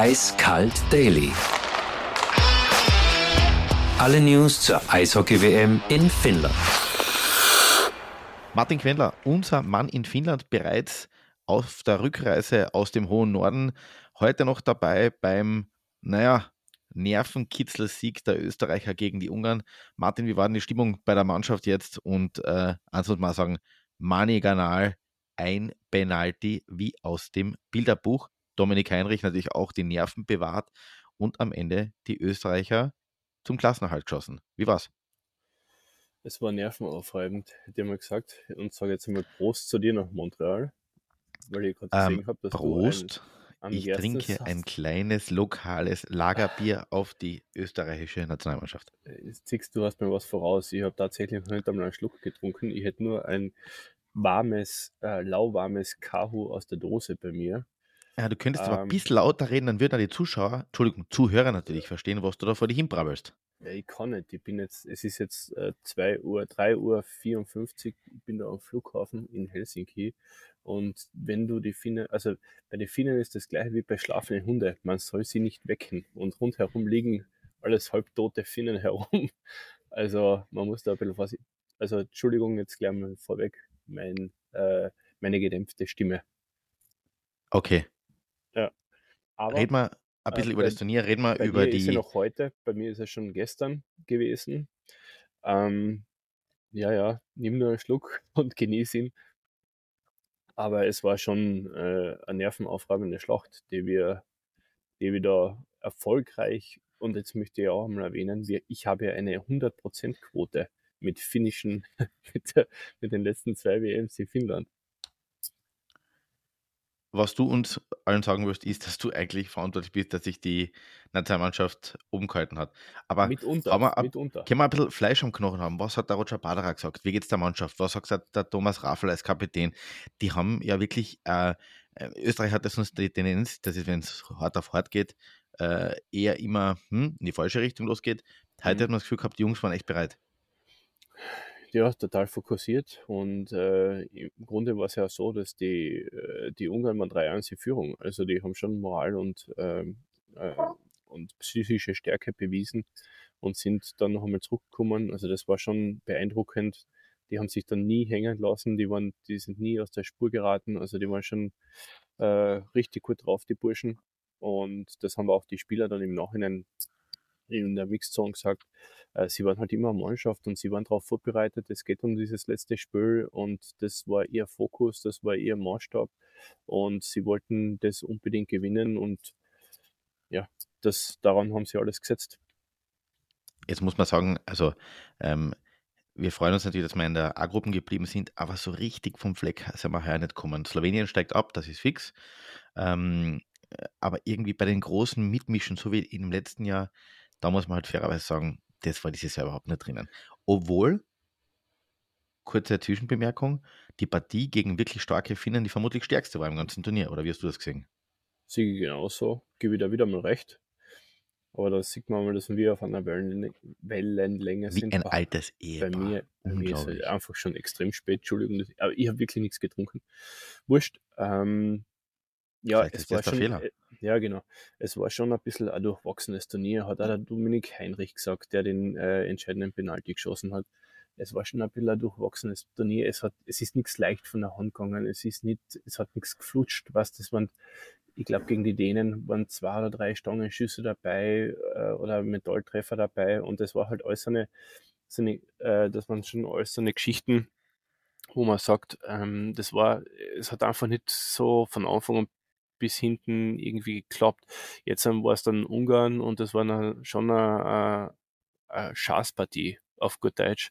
Eiskalt Daily. Alle News zur Eishockey-WM in Finnland. Martin Quendler, unser Mann in Finnland, bereits auf der Rückreise aus dem hohen Norden, heute noch dabei beim, naja, Nervenkitzel-Sieg der Österreicher gegen die Ungarn. Martin, wie war denn die Stimmung bei der Mannschaft jetzt? Und äh, eins muss man sagen, Mani Ganal, ein Penalty wie aus dem Bilderbuch. Dominik Heinrich natürlich auch die Nerven bewahrt und am Ende die Österreicher zum Klassenerhalt geschossen. Wie war's? Es war nervenaufreibend, hätte ich mal gesagt. Und sage jetzt einmal Prost zu dir nach Montreal, weil ich gerade Ähm, gesehen habe, dass Prost. du ein Ich trinke ein hast. kleines lokales Lagerbier auf die österreichische Nationalmannschaft. Jetzt siehst du, hast mir was voraus. Ich habe tatsächlich noch nicht einmal einen Schluck getrunken. Ich hätte nur ein warmes, äh, lauwarmes Kahu aus der Dose bei mir. Ja, du könntest aber ein Ähm, bisschen lauter reden, dann würden die Zuschauer, Entschuldigung, Zuhörer natürlich verstehen, was du da vor dich hinbrabbelst. Ja, ich kann nicht. Ich bin jetzt, es ist jetzt äh, 2 Uhr, 3 Uhr 54. Ich bin da am Flughafen in Helsinki. Und wenn du die Finnen, also bei den Finnen ist das gleiche wie bei schlafenden Hunden. Man soll sie nicht wecken. Und rundherum liegen alles halbtote Finnen herum. Also man muss da ein bisschen vorsichtig. Also Entschuldigung, jetzt gleich mal vorweg, mein, äh, meine gedämpfte Stimme. Okay, Aber reden wir ein äh, bisschen über bei, das Turnier, reden wir über dir ist ja die. noch heute, bei mir ist es schon gestern gewesen. Ähm, ja, ja, nimm nur einen Schluck und genieß ihn. Aber es war schon äh, eine nervenaufreibende Schlacht, die wir, die wir da erfolgreich, und jetzt möchte ich auch einmal erwähnen, wir, ich habe ja eine 100%-Quote mit finnischen, mit, der, mit den letzten zwei WMs in Finnland. Was du uns allen sagen wirst, ist, dass du eigentlich verantwortlich bist, dass sich die Nationalmannschaft oben gehalten hat. Aber Mitunter, wir, ab- mitunter. können wir ein bisschen Fleisch am Knochen haben? Was hat der Roger Baderer gesagt? Wie geht's der Mannschaft? Was sagt der- der Thomas Raffel als Kapitän? Die haben ja wirklich, äh, äh, Österreich hat das uns die Tendenz, dass es, wenn es hart auf hart geht, äh, eher immer hm, in die falsche Richtung losgeht. Heute Mhm. hat man das Gefühl gehabt, die Jungs waren echt bereit. Ja, total fokussiert. Und äh, im Grunde war es ja so, dass die, äh, die Ungarn waren 3-1 in Führung. Also die haben schon Moral und, ähm, äh, und psychische Stärke bewiesen und sind dann noch einmal zurückgekommen. Also das war schon beeindruckend. Die haben sich dann nie hängen lassen, die, waren, die sind nie aus der Spur geraten. Also die waren schon äh, richtig gut drauf, die Burschen. Und das haben auch die Spieler dann im Nachhinein in der Mixzone gesagt, äh, sie waren halt immer Mannschaft und sie waren darauf vorbereitet, es geht um dieses letzte Spiel und das war ihr Fokus, das war ihr Maßstab und sie wollten das unbedingt gewinnen und ja, das, daran haben sie alles gesetzt. Jetzt muss man sagen, also ähm, wir freuen uns natürlich, dass wir in der A-Gruppen geblieben sind, aber so richtig vom Fleck sind wir heuer nicht gekommen. Slowenien steigt ab, das ist fix. Ähm, äh, aber irgendwie bei den großen Mitmischen, so wie im letzten Jahr, da muss man halt fairerweise sagen, das war dieses Jahr überhaupt nicht drinnen. Obwohl, kurze Zwischenbemerkung, die Partie gegen wirklich starke Finnen die vermutlich stärkste war im ganzen Turnier. Oder wie hast du das gesehen? Sie genauso, gebe ich da wieder mal recht. Aber da sieht man mal, dass wir auf einer Wellenlänge, Wellenlänge Wie sind. ein altes bei Ehepaar. mir, bei mir ist es einfach schon extrem spät, Entschuldigung, aber ich habe wirklich nichts getrunken. Wurscht. Ähm, ja, Vielleicht es ist war schon, Fehler. äh, ja genau, es war schon ein bisschen ein durchwachsenes Turnier, hat auch der Dominik Heinrich gesagt, der den äh, entscheidenden Penalty geschossen hat. Es war schon ein bisschen ein durchwachsenes Turnier. Es, hat, es ist nichts leicht von der Hand gegangen. Es ist nicht, es hat nichts geflutscht. Was das waren, ich glaube, gegen die Dänen waren zwei oder drei Stangenschüsse dabei äh, oder Metalltreffer dabei. Und das war halt alles so eine, so eine äh, das waren schon alles so eine Geschichten, wo man sagt, ähm, das war, es hat einfach nicht so von Anfang an bis hinten irgendwie geklappt. Jetzt ähm, war es dann Ungarn und das war dann schon eine, eine Schaßpartie auf gut Deutsch,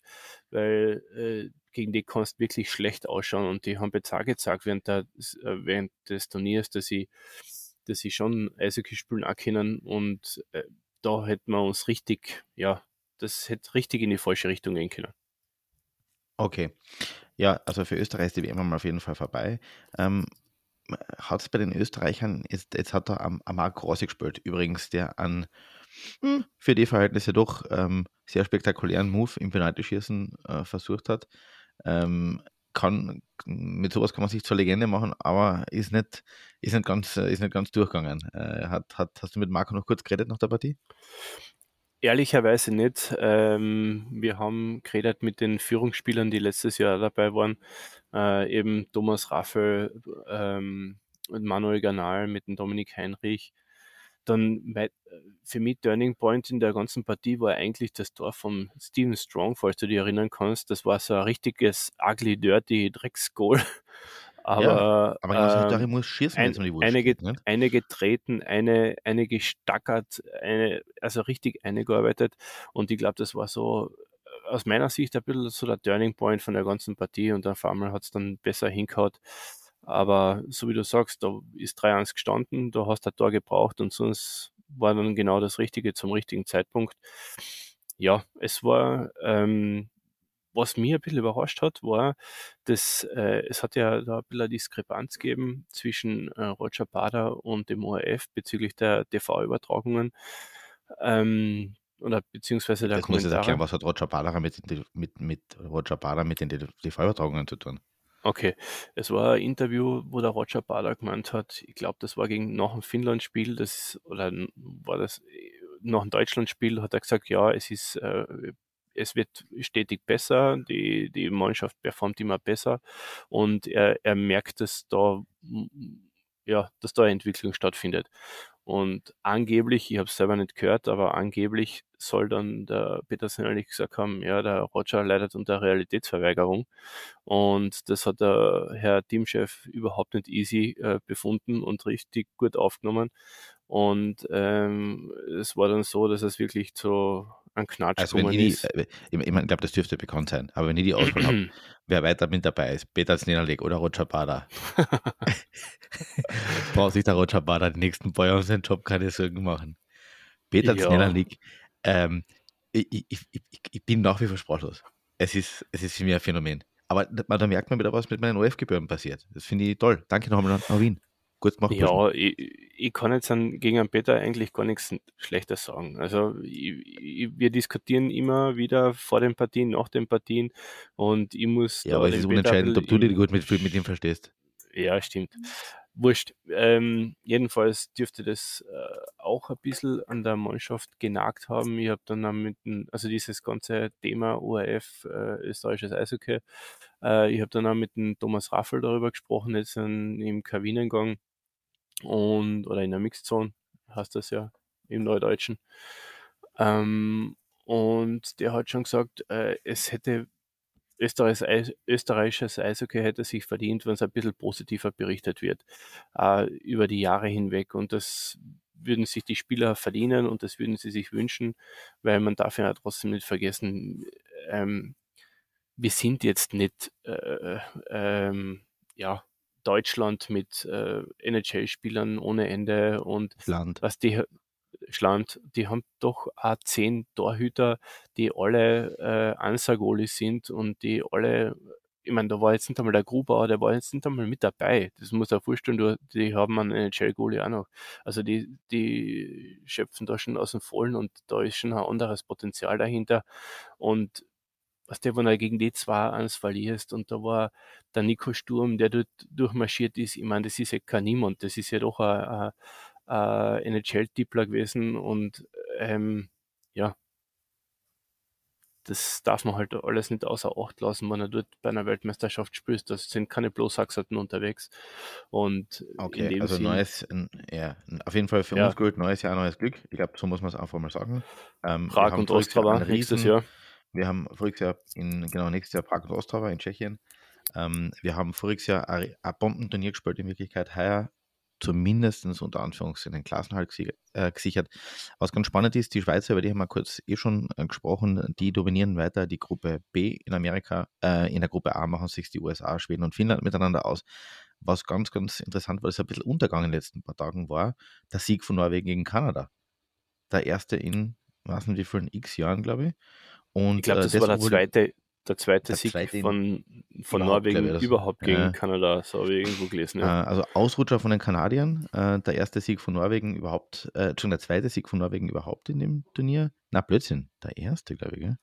weil äh, gegen die kannst wirklich schlecht ausschauen und die haben jetzt auch gezeigt während, der, äh, während des Turniers, dass sie, dass sie schon Eishockey spielen auch können und äh, da hätten wir uns richtig, ja, das hätte richtig in die falsche Richtung gehen können. Okay. Ja, also für Österreich ist die WM auf jeden Fall vorbei. Ähm, hat es bei den Österreichern, jetzt, jetzt hat er am, am Rossi gespielt, übrigens, der an hm, für die Verhältnisse doch ähm, sehr spektakulären Move im Penaltyschießen äh, versucht hat. Ähm, kann, mit sowas kann man sich zur Legende machen, aber ist nicht, ist nicht, ganz, ist nicht ganz durchgegangen. Äh, hat, hat, hast du mit Marco noch kurz geredet nach der Partie? Ehrlicherweise nicht. Ähm, wir haben geredet mit den Führungsspielern, die letztes Jahr dabei waren. Äh, eben Thomas Raffel, ähm, Manuel Ganal, mit dem Dominik Heinrich. Dann für mich Turning Point in der ganzen Partie war eigentlich das Tor von Steven Strong, falls du dich erinnern kannst. Das war so ein richtiges ugly, dirty Drecksgoal. Aber, ja, aber äh, muss schießen, ein, die eine, steht, ne? eine getreten, eine, eine gestackert, eine, also richtig eingearbeitet. Und ich glaube, das war so äh, aus meiner Sicht ein bisschen so der Turning Point von der ganzen Partie und dann auf einmal hat es dann besser hingehauen. Aber so wie du sagst, da ist 3-1 gestanden, da hast du ein Tor gebraucht und sonst war dann genau das Richtige zum richtigen Zeitpunkt. Ja, es war ähm, was mich ein bisschen überrascht hat, war, dass äh, es hat ja da ein bisschen eine Diskrepanz gegeben zwischen äh, Roger Bader und dem ORF bezüglich der TV-Übertragungen. Ähm, oder beziehungsweise der das Kommentare. muss jetzt erklären, was hat Roger Bader mit, mit, mit Roger Bader mit den TV-Übertragungen zu tun? Okay, es war ein Interview, wo der Roger Bader gemeint hat, ich glaube, das war gegen nach dem Finnland-Spiel, das oder war das äh, nach dem Deutschland-Spiel, hat er gesagt, ja, es ist äh, es wird stetig besser, die, die Mannschaft performt immer besser und er, er merkt, dass da, ja, dass da Entwicklung stattfindet. Und angeblich, ich habe es selber nicht gehört, aber angeblich soll dann der Petersen eigentlich gesagt haben, ja, der Roger leidet unter Realitätsverweigerung. Und das hat der Herr Teamchef überhaupt nicht easy äh, befunden und richtig gut aufgenommen. Und ähm, es war dann so, dass es wirklich zu ein Knatsch also wenn ich, ist. ich, ich glaube, das dürfte bekannt sein, aber wenn ich die Auswahl habe, wer weiter mit dabei ist, Peter Snenerlik oder Roger Bader, braucht sich der Roger Bader die nächsten paar Jahre seinen Job keine Sorgen machen. Peter ja. Snenerlik, ähm, ich, ich, ich, ich, bin nach wie vor sprachlos. Es ist, es ist für mich ein Phänomen. Aber da merkt man wieder, was mit meinen OF-Gebühren passiert. Das finde ich toll. Danke nochmal an Wien. Gut gemacht. Ja, ich, ich, kann jetzt an, gegen einen Peter eigentlich gar nichts Schlechtes sagen. Also ich, wir diskutieren immer wieder vor den Partien, nach den Partien und ich muss. Ja, aber es ist unentscheidend, ob du dich gut mit, mit ihm verstehst. Ja, stimmt. Wurscht. Ähm, jedenfalls dürfte das äh, auch ein bisschen an der Mannschaft genagt haben. Ich habe dann auch mit dem, also dieses ganze Thema ORF, äh, österreichisches Eishockey, äh, ich habe dann auch mit dem Thomas Raffel darüber gesprochen, jetzt in, im Kabinengang und oder in der Mixzone heißt das ja im Neudeutschen. Ähm, und der hat schon gesagt, äh, es hätte Österreichs, österreichisches Eishockey hätte sich verdient, wenn es ein bisschen positiver berichtet wird äh, über die Jahre hinweg. Und das würden sich die Spieler verdienen und das würden sie sich wünschen, weil man darf ja trotzdem nicht vergessen, ähm, wir sind jetzt nicht äh, ähm, ja, Deutschland mit äh, NHL-Spielern ohne Ende und Land. was die Schland, die haben doch auch zehn Torhüter, die alle äh, Ansagoli sind und die alle, ich meine, da war jetzt nicht einmal der Grubauer, der war jetzt nicht einmal mit dabei. Das muss er vorstellen, die haben einen NHL-Goalie auch noch. Also die, die schöpfen da schon aus dem Vollen und da ist schon ein anderes Potenzial dahinter. Und was der, wenn er gegen die zwei eins verlierst und da war der Nico Sturm, der dort durchmarschiert ist, ich meine, das ist ja kein Niemand, das ist ja doch ein, NHL-Tippler gewesen und ähm, ja, das darf man halt alles nicht außer Acht lassen, wenn er dort bei einer Weltmeisterschaft spielt. Das sind keine Bloßhaxerten unterwegs. Und okay, also Sinn, neues, ja, auf jeden Fall für ja. uns gut, neues Jahr, neues Glück. Ich glaube, so muss man es einfach mal sagen. Ähm, Prag und Ostrava nächstes Jahr. Wir haben voriges Jahr in, genau, nächstes Jahr Prag und Ostrava in Tschechien. Ähm, wir haben voriges Jahr ein, ein Bombenturnier gespielt, in Wirklichkeit heuer zumindest unter Anführungszeichen den Klassenhalt äh, gesichert. Was ganz spannend ist, die Schweizer, über die haben wir kurz eh schon äh, gesprochen, die dominieren weiter die Gruppe B in Amerika. Äh, in der Gruppe A machen sich die USA, Schweden und Finnland miteinander aus. Was ganz, ganz interessant war, ist ein bisschen Untergang in den letzten paar Tagen war, der Sieg von Norwegen gegen Kanada. Der erste in, weiß nicht wie vielen x Jahren, glaube ich. Und, ich glaube, das, äh, das war der zweite, der zweite der Sieg zweite von, von Norwegen überhaupt gegen ja. Kanada, so habe ich irgendwo gelesen. Ja. Äh, also Ausrutscher von den Kanadiern, äh, der erste Sieg von Norwegen überhaupt, äh, schon der zweite Sieg von Norwegen überhaupt in dem Turnier. Na, Blödsinn, der erste, glaube ich. Gell?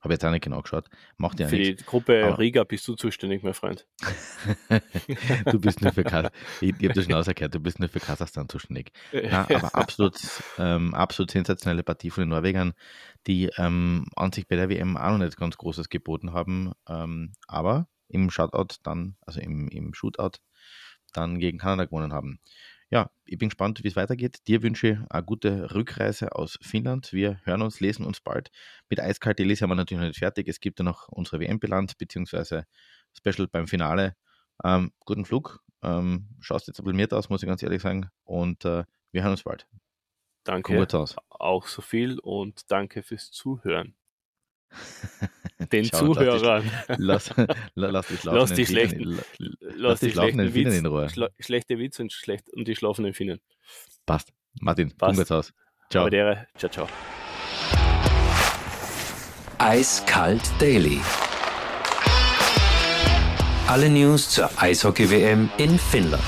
Habe jetzt auch nicht genau geschaut. Macht ja Für nichts. die Gruppe Aber- Riga bist du zuständig, mein Freund. du bist nur für Kasachstan. Ich, ich habe das schon ausgehört, du bist nur für Kasachstan zuständig. Ja, aber absolut, ähm, absolut sensationelle Partie von den Norwegern, die ähm, an sich bei der WM auch noch nicht ganz Großes geboten haben, ähm, aber im Shootout dann, also im, im Shootout, dann gegen Kanada gewonnen haben. Ja, ich bin gespannt, wie es weitergeht. Dir wünsche ich eine gute Rückreise aus Finnland. Wir hören uns, lesen uns bald. Mit Eiskalt Elise haben wir natürlich noch nicht fertig. Es gibt ja noch unsere WM-Bilanz, beziehungsweise Special beim Finale. Ähm, guten Flug. Ähm, schaust jetzt applaudiert aus, muss ich ganz ehrlich sagen. Und äh, wir hören uns bald. Danke gut aus. auch so viel und danke fürs Zuhören. Den Ciao, Zuhörern. Lass, la- lass Lass schlafenden die Finnen- schlechten- Lass die die schlafenden Finnen in Ruhe. schla schlechte Witz und, schlecht, und die schlafenden Finnen. Passt. Martin, Passt. komm jetzt aus. Ciao. Aber der, ciao, ciao. Eiskalt Daily. Alle News zur Eishockey-WM in Finnland.